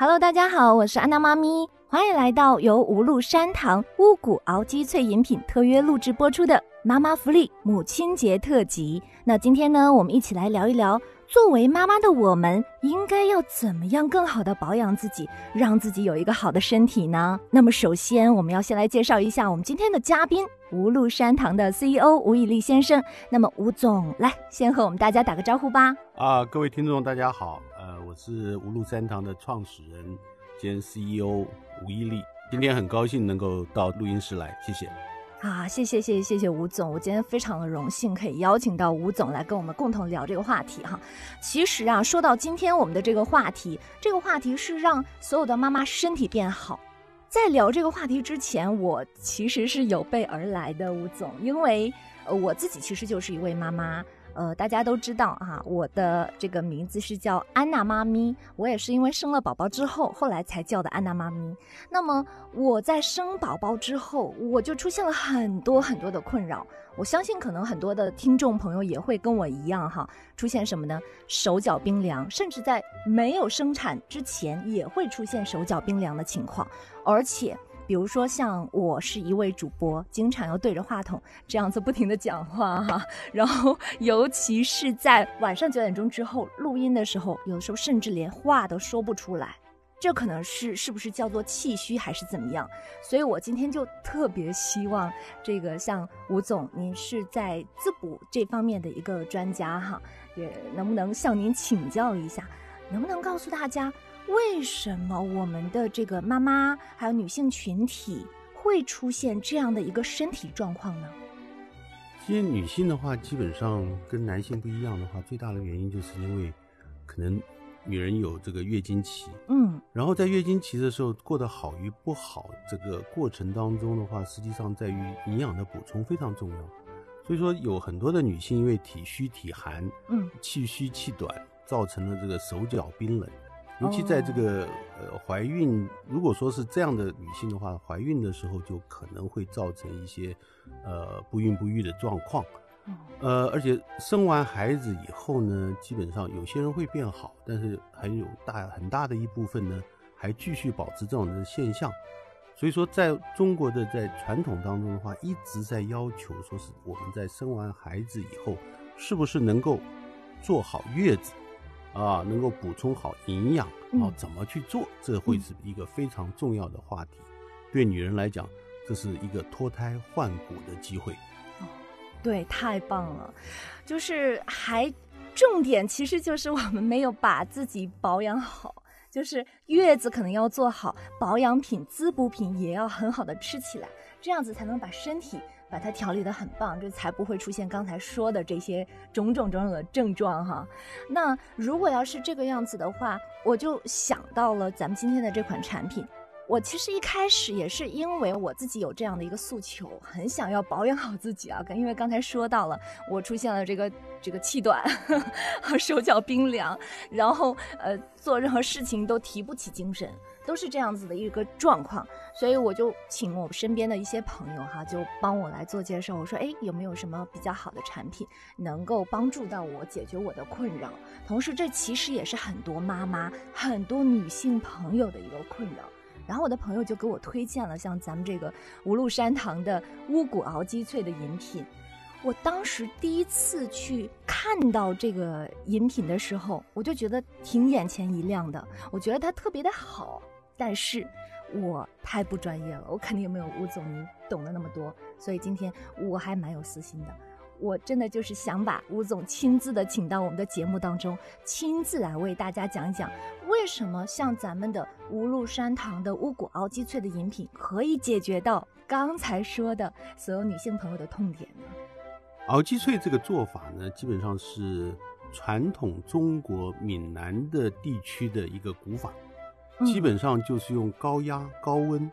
Hello，大家好，我是安娜妈咪，欢迎来到由无路山堂乌骨熬鸡脆饮品特约录制播出的妈妈福利母亲节特辑。那今天呢，我们一起来聊一聊，作为妈妈的我们应该要怎么样更好的保养自己，让自己有一个好的身体呢？那么首先，我们要先来介绍一下我们今天的嘉宾——无路山堂的 CEO 吴以立先生。那么吴总，来先和我们大家打个招呼吧。啊，各位听众，大家好。是无路三堂的创始人兼 CEO 吴一力，今天很高兴能够到录音室来，谢谢。啊，谢谢谢谢谢谢吴总，我今天非常的荣幸可以邀请到吴总来跟我们共同聊这个话题哈。其实啊，说到今天我们的这个话题，这个话题是让所有的妈妈身体变好。在聊这个话题之前，我其实是有备而来的，吴总，因为呃我自己其实就是一位妈妈。呃，大家都知道哈，我的这个名字是叫安娜妈咪，我也是因为生了宝宝之后，后来才叫的安娜妈咪。那么我在生宝宝之后，我就出现了很多很多的困扰。我相信可能很多的听众朋友也会跟我一样哈，出现什么呢？手脚冰凉，甚至在没有生产之前也会出现手脚冰凉的情况，而且。比如说，像我是一位主播，经常要对着话筒这样子不停的讲话哈，然后尤其是在晚上九点钟之后录音的时候，有的时候甚至连话都说不出来，这可能是是不是叫做气虚还是怎么样？所以我今天就特别希望这个像吴总，您是在滋补这方面的一个专家哈，也能不能向您请教一下，能不能告诉大家？为什么我们的这个妈妈还有女性群体会出现这样的一个身体状况呢？其实女性的话，基本上跟男性不一样的话，最大的原因就是因为可能女人有这个月经期，嗯，然后在月经期的时候过得好与不好，这个过程当中的话，实际上在于营养的补充非常重要。所以说有很多的女性因为体虚体寒，嗯，气虚气短，造成了这个手脚冰冷。尤其在这个呃怀孕，如果说是这样的女性的话，怀孕的时候就可能会造成一些呃不孕不育的状况，呃，而且生完孩子以后呢，基本上有些人会变好，但是还有大很大的一部分呢还继续保持这种的现象。所以说，在中国的在传统当中的话，一直在要求说是我们在生完孩子以后，是不是能够做好月子。啊，能够补充好营养，然后，怎么去做？这会是一个非常重要的话题。对女人来讲，这是一个脱胎换骨的机会。哦，对，太棒了。就是还重点，其实就是我们没有把自己保养好，就是月子可能要做好，保养品、滋补品也要很好的吃起来，这样子才能把身体。把它调理的很棒，这才不会出现刚才说的这些种种种种的症状哈。那如果要是这个样子的话，我就想到了咱们今天的这款产品。我其实一开始也是因为我自己有这样的一个诉求，很想要保养好自己啊。因为刚才说到了，我出现了这个这个气短和 手脚冰凉，然后呃做任何事情都提不起精神。都是这样子的一个状况，所以我就请我身边的一些朋友哈，就帮我来做介绍。我说，哎，有没有什么比较好的产品能够帮助到我解决我的困扰？同时，这其实也是很多妈妈、很多女性朋友的一个困扰。然后我的朋友就给我推荐了像咱们这个无路山堂的乌骨熬鸡脆的饮品。我当时第一次去看到这个饮品的时候，我就觉得挺眼前一亮的。我觉得它特别的好。但是，我太不专业了，我肯定没有吴总您懂得那么多，所以今天我还蛮有私心的，我真的就是想把吴总亲自的请到我们的节目当中，亲自来为大家讲一讲，为什么像咱们的无禄山堂的乌骨熬鸡脆的饮品，可以解决到刚才说的所有女性朋友的痛点呢？熬鸡脆这个做法呢，基本上是传统中国闽南的地区的一个古法。基本上就是用高压高温，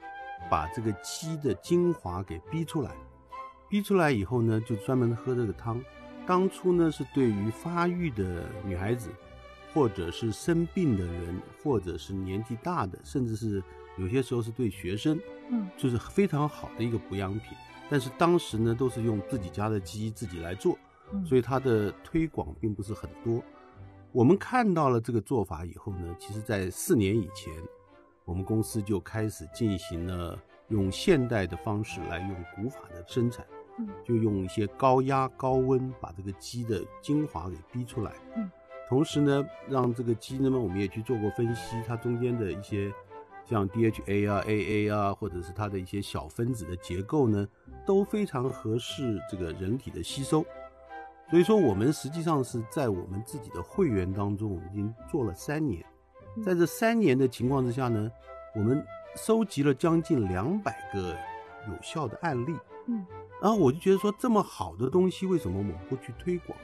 把这个鸡的精华给逼出来，逼出来以后呢，就专门喝这个汤。当初呢，是对于发育的女孩子，或者是生病的人，或者是年纪大的，甚至是有些时候是对学生，嗯，就是非常好的一个补养品。但是当时呢，都是用自己家的鸡自己来做，所以它的推广并不是很多。我们看到了这个做法以后呢，其实，在四年以前，我们公司就开始进行了用现代的方式来用古法的生产，嗯，就用一些高压高温把这个鸡的精华给逼出来，嗯，同时呢，让这个鸡呢，我们也去做过分析，它中间的一些像 DHA 啊、AA 啊，或者是它的一些小分子的结构呢，都非常合适这个人体的吸收。所以说，我们实际上是在我们自己的会员当中，我们已经做了三年。在这三年的情况之下呢，我们收集了将近两百个有效的案例。嗯，然后我就觉得说，这么好的东西，为什么我们不去推广？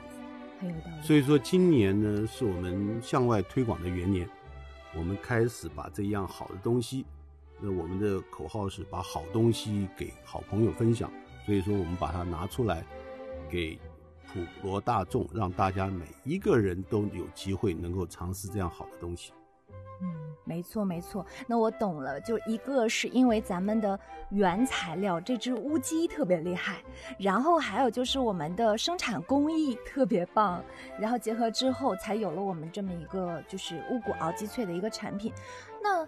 很有道理。所以说，今年呢是我们向外推广的元年，我们开始把这样好的东西，那我们的口号是把好东西给好朋友分享。所以说，我们把它拿出来给。普罗大众，让大家每一个人都有机会能够尝试这样好的东西。嗯，没错没错。那我懂了，就一个是因为咱们的原材料这只乌鸡特别厉害，然后还有就是我们的生产工艺特别棒，然后结合之后才有了我们这么一个就是乌骨熬鸡脆的一个产品。那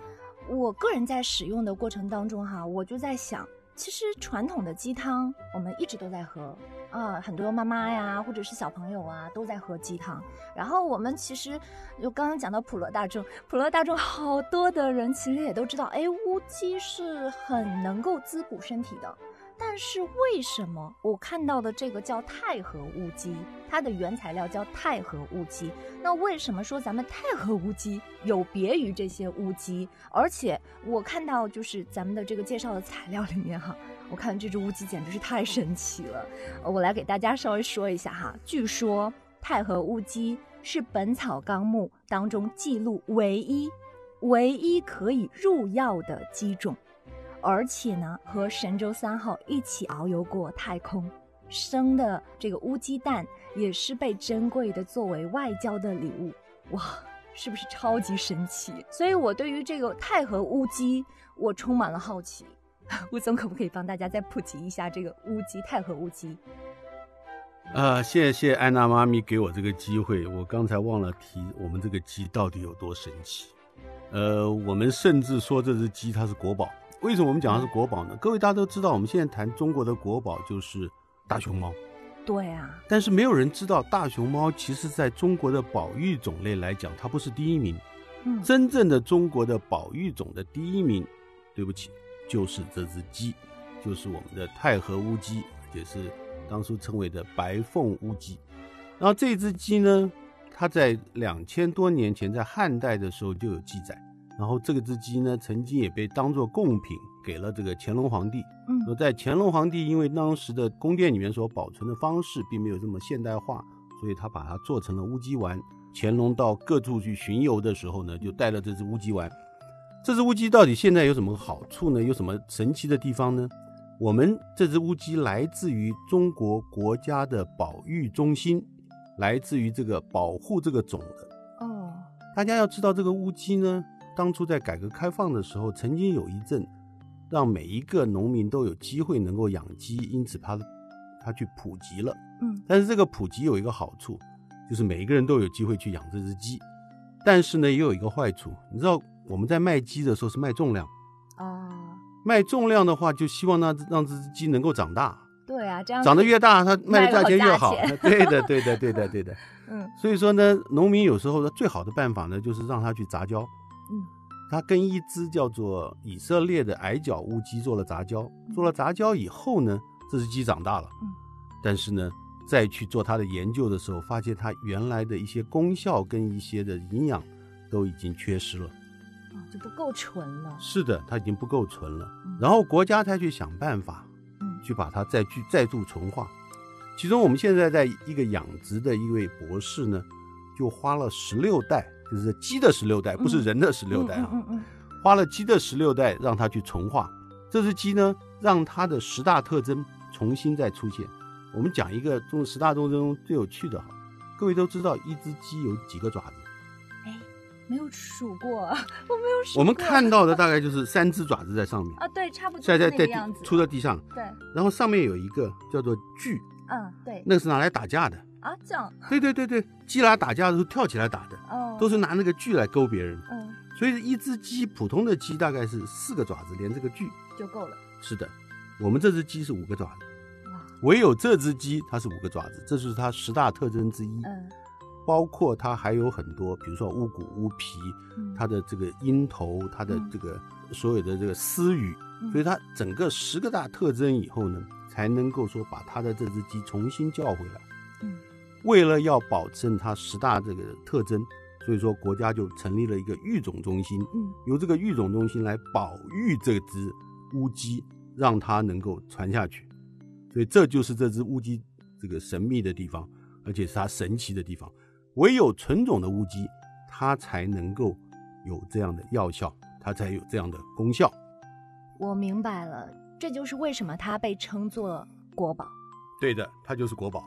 我个人在使用的过程当中哈，我就在想。其实传统的鸡汤我们一直都在喝啊，很多妈妈呀或者是小朋友啊都在喝鸡汤。然后我们其实就刚刚讲到普罗大众，普罗大众好多的人其实也都知道，哎，乌鸡是很能够滋补身体的。但是为什么我看到的这个叫太和乌鸡，它的原材料叫太和乌鸡？那为什么说咱们太和乌鸡有别于这些乌鸡？而且我看到就是咱们的这个介绍的材料里面哈，我看这只乌鸡简直是太神奇了。我来给大家稍微说一下哈，据说太和乌鸡是《本草纲目》当中记录唯一、唯一可以入药的鸡种。而且呢，和神舟三号一起遨游过太空，生的这个乌鸡蛋也是被珍贵的作为外交的礼物，哇，是不是超级神奇？所以我对于这个太和乌鸡，我充满了好奇。吴总可不可以帮大家再普及一下这个乌鸡太和乌鸡？呃，谢谢安娜妈咪给我这个机会，我刚才忘了提，我们这个鸡到底有多神奇？呃，我们甚至说这只鸡它是国宝。为什么我们讲它是国宝呢？各位大家都知道，我们现在谈中国的国宝就是大熊猫。对啊。但是没有人知道，大熊猫其实在中国的保育种类来讲，它不是第一名。嗯。真正的中国的保育种的第一名，对不起，就是这只鸡，就是我们的太和乌鸡，也是当初称为的白凤乌鸡。然后这只鸡呢，它在两千多年前，在汉代的时候就有记载。然后这个只鸡呢，曾经也被当做贡品给了这个乾隆皇帝。嗯，说在乾隆皇帝因为当时的宫殿里面所保存的方式并没有这么现代化，所以他把它做成了乌鸡丸。乾隆到各处去巡游的时候呢，就带了这只乌鸡丸。这只乌鸡到底现在有什么好处呢？有什么神奇的地方呢？我们这只乌鸡来自于中国国家的保育中心，来自于这个保护这个种的。哦，大家要知道这个乌鸡呢。当初在改革开放的时候，曾经有一阵，让每一个农民都有机会能够养鸡，因此他他去普及了。嗯，但是这个普及有一个好处，就是每一个人都有机会去养这只鸡。但是呢，也有一个坏处，你知道我们在卖鸡的时候是卖重量啊，卖重量的话，就希望那让这只鸡能够长大。对啊，这样长得越大，它卖的价钱越好。对的，对的，对的，对的。嗯，所以说呢，农民有时候的最好的办法呢，就是让它去杂交。嗯，他跟一只叫做以色列的矮脚乌鸡做了杂交，做了杂交以后呢，这只鸡长大了。嗯，但是呢，再去做它的研究的时候，发现它原来的一些功效跟一些的营养都已经缺失了。哦，就不够纯了。是的，它已经不够纯了。然后国家才去想办法，嗯，去把它再去再度纯化。其中我们现在在一个养殖的一位博士呢，就花了十六代。就是鸡的十六代，不是人的十六代啊。嗯嗯。花了鸡的十六代，让它去重化这只鸡呢，让它的十大特征重新再出现。我们讲一个中十大特征中最有趣的哈，各位都知道一只鸡有几个爪子？哎，没有数过，我没有数。我们看到的 大概就是三只爪子在上面啊，对，差不多在在在样子，出在地上。对。然后上面有一个叫做锯，嗯，对，那个是拿来打架的。啊，这样。对对对对，鸡来打架的时候跳起来打的，哦，都是拿那个锯来勾别人。嗯，所以一只鸡，普通的鸡大概是四个爪子连这个锯。就够了。是的，我们这只鸡是五个爪子，唯有这只鸡它是五个爪子，这就是它十大特征之一。嗯。包括它还有很多，比如说乌骨、乌皮，嗯，它的这个鹰头，它的这个所有的这个丝羽，嗯。所以它整个十个大特征以后呢，才能够说把它的这只鸡重新叫回来。嗯。为了要保证它十大这个特征，所以说国家就成立了一个育种中心，嗯由这个育种中心来保育这只乌鸡，让它能够传下去。所以这就是这只乌鸡这个神秘的地方，而且是它神奇的地方。唯有纯种的乌鸡，它才能够有这样的药效，它才有这样的功效。我明白了，这就是为什么它被称作国宝。对的，它就是国宝。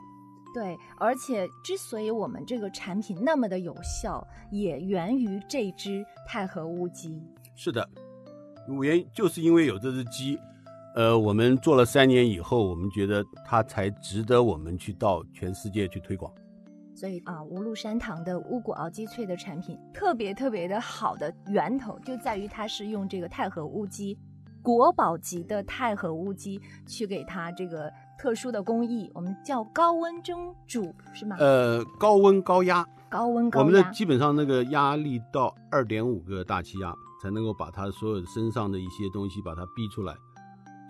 对，而且之所以我们这个产品那么的有效，也源于这只太和乌鸡。是的，原就是因为有这只鸡，呃，我们做了三年以后，我们觉得它才值得我们去到全世界去推广。所以啊，无禄山堂的乌骨熬鸡脆的产品特别特别的好的源头就在于它是用这个太和乌鸡，国宝级的太和乌鸡去给它这个特殊的工艺，我们叫高温蒸煮，是吗？呃，高温高压，高温高压我们的。基本上那个压力到二点五个大气压，才能够把它所有身上的一些东西把它逼出来。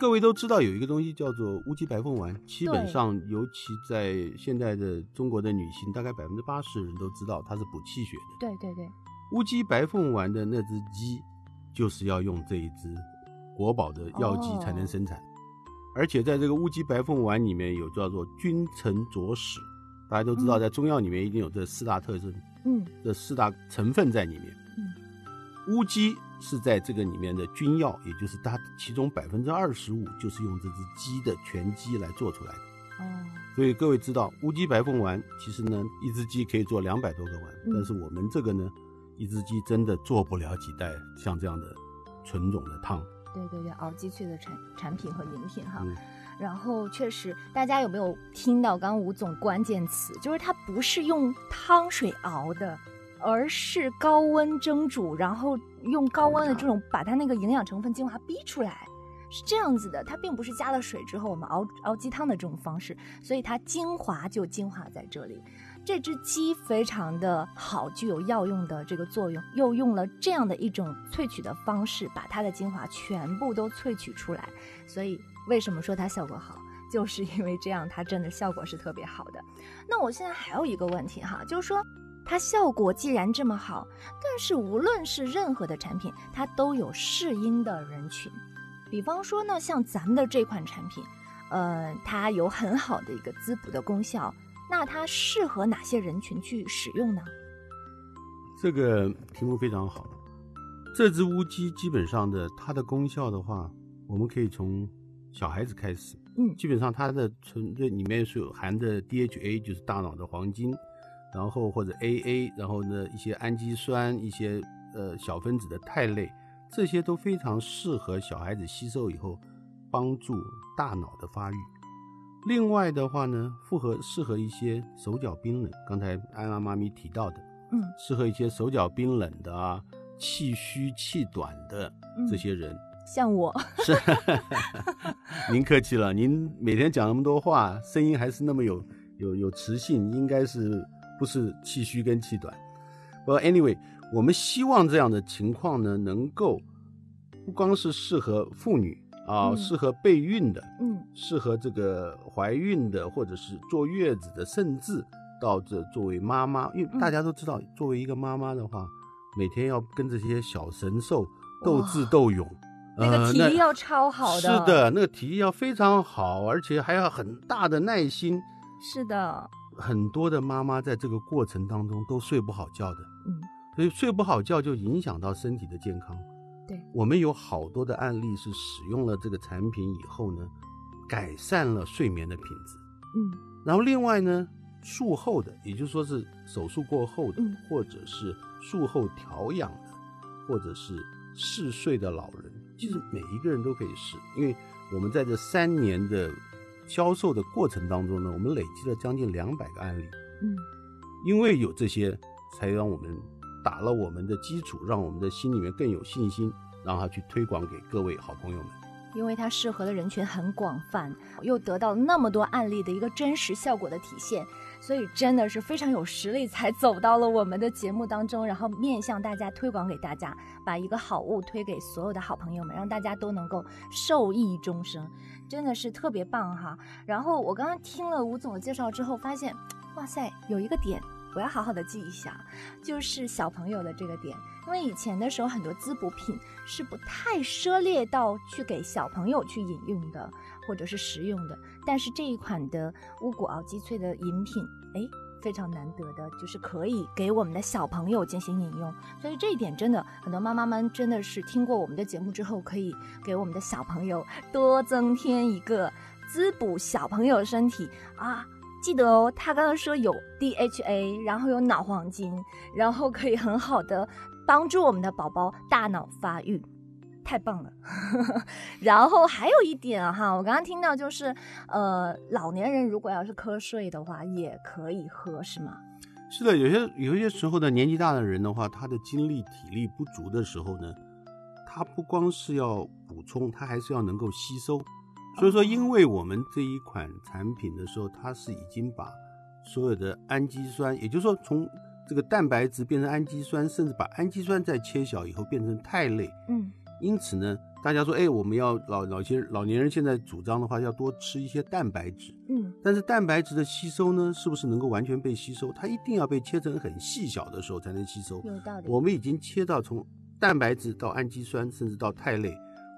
各位都知道有一个东西叫做乌鸡白凤丸，基本上尤其在现在的中国的女性，大概百分之八十人都知道它是补气血的。对对对，乌鸡白凤丸的那只鸡，就是要用这一只国宝的药鸡才能生产，而且在这个乌鸡白凤丸里面有叫做君臣佐使，大家都知道，嗯在中药里面一定有这四大特征，嗯这四大成分在里面。嗯，乌鸡是在这个里面的君药，也就是它其中百分之二十五就是用这只鸡的全鸡来做出来的。哦，所以各位知道，乌鸡白凤丸其实呢，一只鸡可以做两百多个丸，嗯但是我们这个呢，一只鸡真的做不了几袋像这样的纯种的汤。对对对，熬鸡脆的产产品和饮品哈。嗯然后确实，大家有没有听到刚刚吴总关键词？就是它不是用汤水熬的，而是高温蒸煮，然后用高温的这种把它那个营养成分精华逼出来，是这样子的。它并不是加了水之后我们熬熬鸡汤的这种方式，所以它精华就精华在这里。这只鸡非常的好，具有药用的这个作用，又用了这样的一种萃取的方式，把它的精华全部都萃取出来。所以为什么说它效果好，就是因为这样，它真的效果是特别好的。那我现在还有一个问题哈，就是说它效果既然这么好，但是无论是任何的产品，它都有适应的人群。比方说呢，像咱们的这款产品，呃，它有很好的一个滋补的功效。那它适合哪些人群去使用呢？这个题目非常好。这只乌鸡基本上的它的功效的话，我们可以从小孩子开始。嗯基本上它的纯这里面是有含的 DHA，就是大脑的黄金，然后或者 AA，然后呢一些氨基酸、一些呃小分子的肽类，这些都非常适合小孩子吸收以后，帮助大脑的发育。另外的话呢，复合适合一些手脚冰冷，刚才安娜妈咪提到的，嗯适合一些手脚冰冷的啊、气虚气短的这些人。像我，是，您客气了。您每天讲那么多话，声音还是那么有有有磁性，应该是不是气虚跟气短？不过 anyway，我们希望这样的情况呢，能够不光是适合妇女啊，嗯适合备孕的，嗯适合这个怀孕的，或者是坐月子的，甚至到这作为妈妈，因为嗯大家都知道，作为一个妈妈的话，每天要跟这些小神兽斗智斗勇。那个呃体力要超好的，是，的，那个体力要非常好，而且还要很大的耐心。是的，很多的妈妈在这个过程当中都睡不好觉的，嗯所以睡不好觉就影响到身体的健康。对，我们有好多的案例是使用了这个产品以后呢，改善了睡眠的品质。嗯。然后另外呢，术后的，也就是说是手术过后的，嗯。或者是术后调养的，或者是嗜睡的老人，其实每一个人都可以试，因为我们在这三年的销售的过程当中呢，我们累积了将近两百个案例，嗯。因为有这些，才让我们打了我们的基础，让我们的心里面更有信心，让他去推广给各位好朋友们。因为它适合的人群很广泛，又得到那么多案例的一个真实效果的体现，所以真的是非常有实力才走到了我们的节目当中，然后面向大家推广给大家，把一个好物推给所有的好朋友们，让大家都能够受益终生，真的是特别棒哈。然后我刚刚听了吴总的介绍之后，发现，哇塞，有一个点。我要好好的记一下，就是小朋友的这个点，因为以前的时候很多滋补品是不太涉猎到去给小朋友去饮用的，或者是食用的。但是这一款的乌骨熬鸡萃的饮品，哎，非常难得的，就是可以给我们的小朋友进行饮用。所以这一点真的，很多妈妈们真的是听过我们的节目之后，可以给我们的小朋友多增添一个滋补小朋友身体啊。记得哦，他刚刚说有 DHA，然后有脑黄金，然后可以很好的帮助我们的宝宝大脑发育，太棒了。然后还有一点哈，我刚刚听到就是，呃，老年人如果要是瞌睡的话，也可以喝，是吗？是的，有些有些时候呢，年纪大的人的话，他的精力体力不足的时候呢，他不光是要补充，他还是要能够吸收。所以说，因为我们这一款产品的时候，它是已经把所有的氨基酸，也就是说从这个蛋白质变成氨基酸，甚至把氨基酸再切小以后变成肽类。嗯。因此呢，大家说，哎，我们要老老些老年人现在主张的话，要多吃一些蛋白质。嗯。但是蛋白质的吸收呢，是不是能够完全被吸收？它一定要被切成很细小的时候才能吸收。有道理。我们已经切到从蛋白质到氨基酸，甚至到肽类，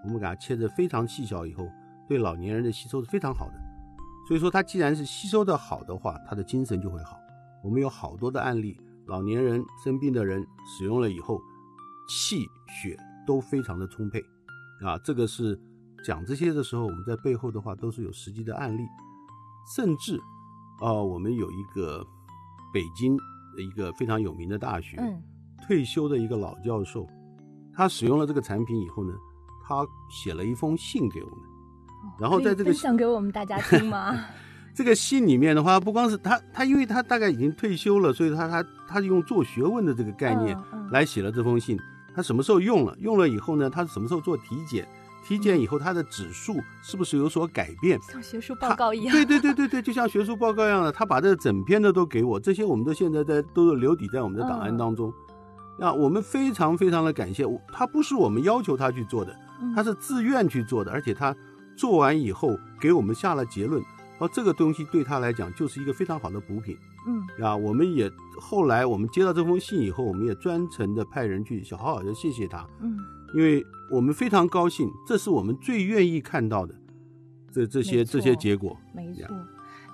我们给它切得非常细小以后。对老年人的吸收是非常好的，所以说他既然是吸收的好的话，他的精神就会好。我们有好多的案例，老年人生病的人使用了以后，气血都非常的充沛，啊，这个是讲这些的时候，我们在背后的话都是有实际的案例，甚至啊，我们有一个北京的一个非常有名的大学退休的一个老教授，他使用了这个产品以后呢，他写了一封信给我们。然后在这个分享给我们大家听吗？这个信里面的话，不光是他，他因为他大概已经退休了，所以他他他用做学问的这个概念来写了这封信。他什么时候用了？用了以后呢？他什么时候做体检？体检以后他的指数是不是有所改变？像学术报告一样。对对对对对，就像学术报告一样的。他把这整篇的都给我，这些我们都现在在都是留底在我们的档案当中。那我们非常非常的感谢他，不是我们要求他去做的，他是自愿去做的，而且他。做完以后，给我们下了结论，而这个东西对他来讲就是一个非常好的补品。嗯，啊，我们也后来我们接到这封信以后，我们也专程的派人去好好的谢谢他。嗯，因为我们非常高兴，这是我们最愿意看到的，这这些这些结果。没错。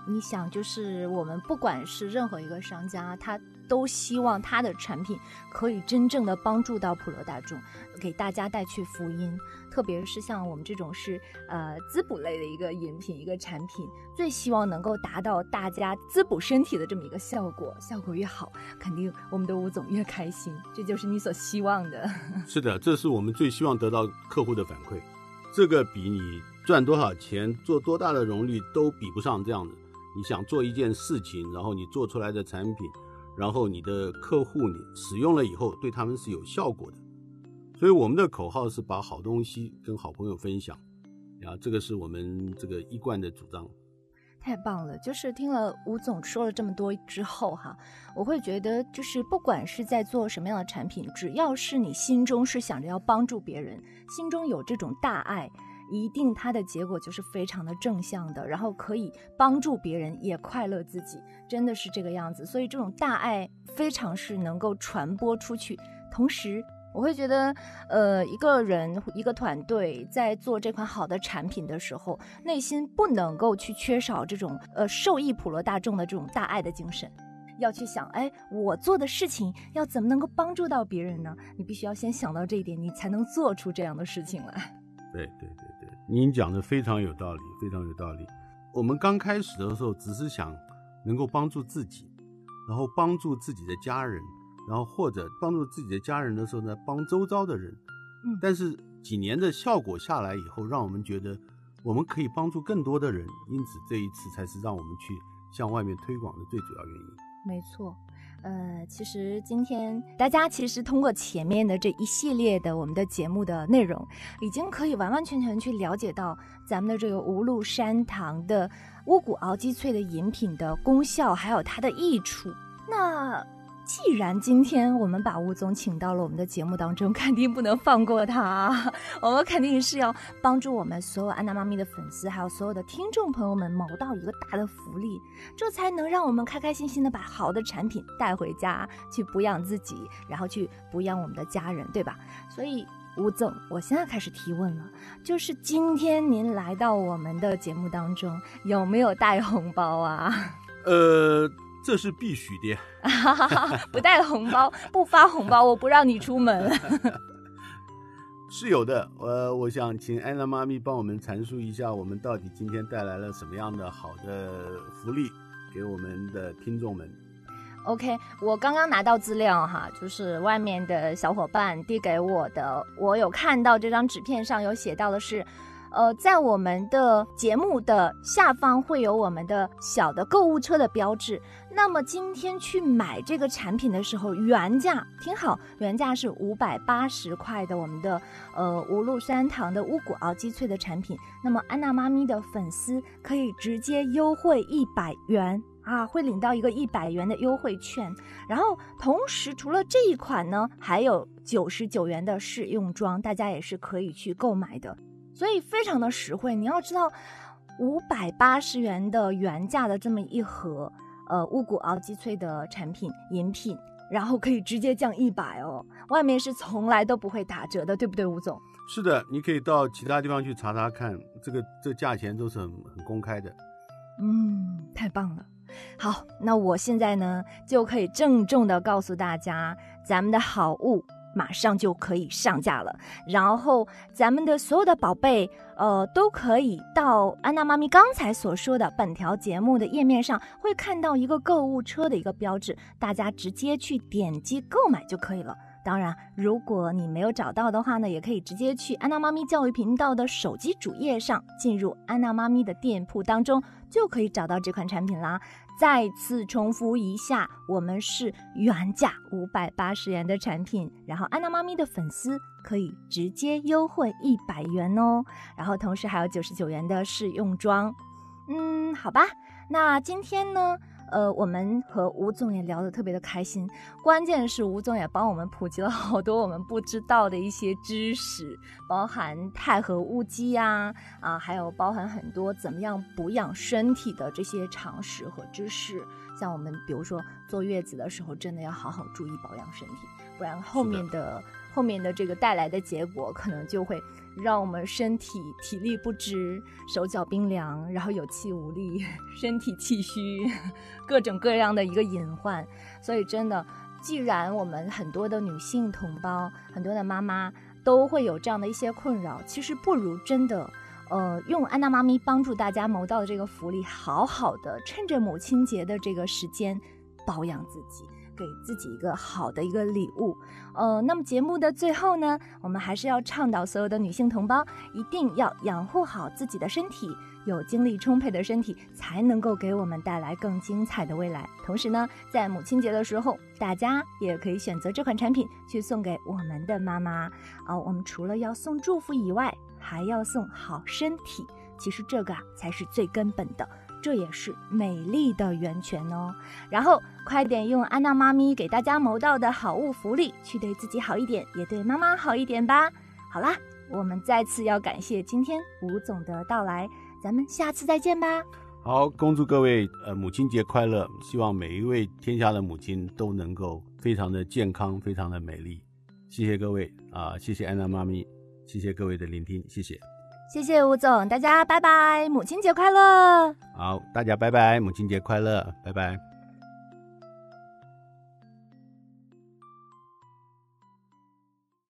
你想，就是我们不管是任何一个商家，他都希望他的产品可以真正的帮助到普罗大众，给大家带去福音。特别是像我们这种是呃滋补类的一个饮品、一个产品，最希望能够达到大家滋补身体的这么一个效果。效果越好，肯定我们的吴总越开心。这就是你所希望的。是的，这是我们最希望得到客户的反馈。这个比你赚多少钱、做多大的荣率都比不上这样的。你想做一件事情，然后你做出来的产品，然后你的客户你使用了以后，对他们是有效果的。所以我们的口号是把好东西跟好朋友分享，啊，这个是我们这个一贯的主张。太棒了！就是听了吴总说了这么多之后哈，我会觉得就是不管是在做什么样的产品，只要是你心中是想着要帮助别人，心中有这种大爱。一定，它的结果就是非常的正向的，然后可以帮助别人，也快乐自己，真的是这个样子。所以这种大爱非常是能够传播出去。同时，我会觉得，呃，一个人一个团队在做这款好的产品的时候，内心不能够去缺少这种呃受益普罗大众的这种大爱的精神，要去想，哎，我做的事情要怎么能够帮助到别人呢？你必须要先想到这一点，你才能做出这样的事情来。对对对对。您讲的非常有道理，非常有道理。我们刚开始的时候只是想能够帮助自己，然后帮助自己的家人，然后或者帮助自己的家人的时候呢，帮周遭的人。嗯。但是几年的效果下来以后，让我们觉得我们可以帮助更多的人，因此这一次才是让我们去向外面推广的最主要原因。没错。呃，其实今天大家其实通过前面的这一系列的我们的节目的内容，已经可以完完全全去了解到咱们的这个无禄山堂的乌骨熬鸡脆的饮品的功效，还有它的益处。那。既然今天我们把吴总请到了我们的节目当中，肯定不能放过他。我们肯定是要帮助我们所有安娜妈咪的粉丝，还有所有的听众朋友们谋到一个大的福利，这才能让我们开开心心的把好的产品带回家，去补养自己，然后去补养我们的家人，对吧？所以吴总，我现在开始提问了，就是今天您来到我们的节目当中，有没有带红包啊？呃。这是必须的，不带红包，不发红包，我不让你出门。是有的，呃，我想请安娜妈咪帮我们阐述一下，我们到底今天带来了什么样的好的福利给我们的听众们。OK，我刚刚拿到资料哈，就是外面的小伙伴递给我的，我有看到这张纸片上有写到的是。呃，在我们的节目的下方会有我们的小的购物车的标志。那么今天去买这个产品的时候，原价听好，原价是五百八十块的我们的呃无禄山堂的乌骨熬鸡脆的产品。那么安娜妈咪的粉丝可以直接优惠一百元啊，会领到一个一百元的优惠券。然后同时除了这一款呢，还有九十九元的试用装，大家也是可以去购买的。所以非常的实惠，你要知道，五百八十元的原价的这么一盒，呃，乌骨熬鸡脆的产品饮品，然后可以直接降一百哦，外面是从来都不会打折的，对不对，吴总？是的，你可以到其他地方去查查看，这个这价钱都是很很公开的。嗯，太棒了。好，那我现在呢就可以郑重的告诉大家，咱们的好物。马上就可以上架了，然后咱们的所有的宝贝，呃，都可以到安娜妈咪刚才所说的本条节目的页面上，会看到一个购物车的一个标志，大家直接去点击购买就可以了。当然，如果你没有找到的话呢，也可以直接去安娜妈咪教育频道的手机主页上，进入安娜妈咪的店铺当中，就可以找到这款产品啦。再次重复一下，我们是原价五百八十元的产品，然后安娜妈咪的粉丝可以直接优惠一百元哦，然后同时还有九十九元的试用装。嗯，好吧，那今天呢？呃，我们和吴总也聊得特别的开心，关键是吴总也帮我们普及了好多我们不知道的一些知识，包含钛合物鸡呀，啊，还有包含很多怎么样补养身体的这些常识和知识。像我们比如说坐月子的时候，真的要好好注意保养身体，不然后面的后面的这个带来的结果可能就会。让我们身体体力不支，手脚冰凉，然后有气无力，身体气虚，各种各样的一个隐患。所以真的，既然我们很多的女性同胞，很多的妈妈都会有这样的一些困扰，其实不如真的，呃，用安娜妈咪帮助大家谋到的这个福利，好好的趁着母亲节的这个时间保养自己。给自己一个好的一个礼物，呃，那么节目的最后呢，我们还是要倡导所有的女性同胞一定要养护好自己的身体，有精力充沛的身体才能够给我们带来更精彩的未来。同时呢，在母亲节的时候，大家也可以选择这款产品去送给我们的妈妈。啊，我们除了要送祝福以外，还要送好身体，其实这个啊才是最根本的。这也是美丽的源泉哦。然后快点用安娜妈咪给大家谋到的好物福利，去对自己好一点，也对妈妈好一点吧。好啦，我们再次要感谢今天吴总的到来，咱们下次再见吧。好，恭祝各位呃母亲节快乐！希望每一位天下的母亲都能够非常的健康，非常的美丽。谢谢各位啊，谢谢安娜妈咪，谢谢各位的聆听，谢谢。谢谢吴总，大家拜拜，母亲节快乐！好，大家拜拜，母亲节快乐，拜拜。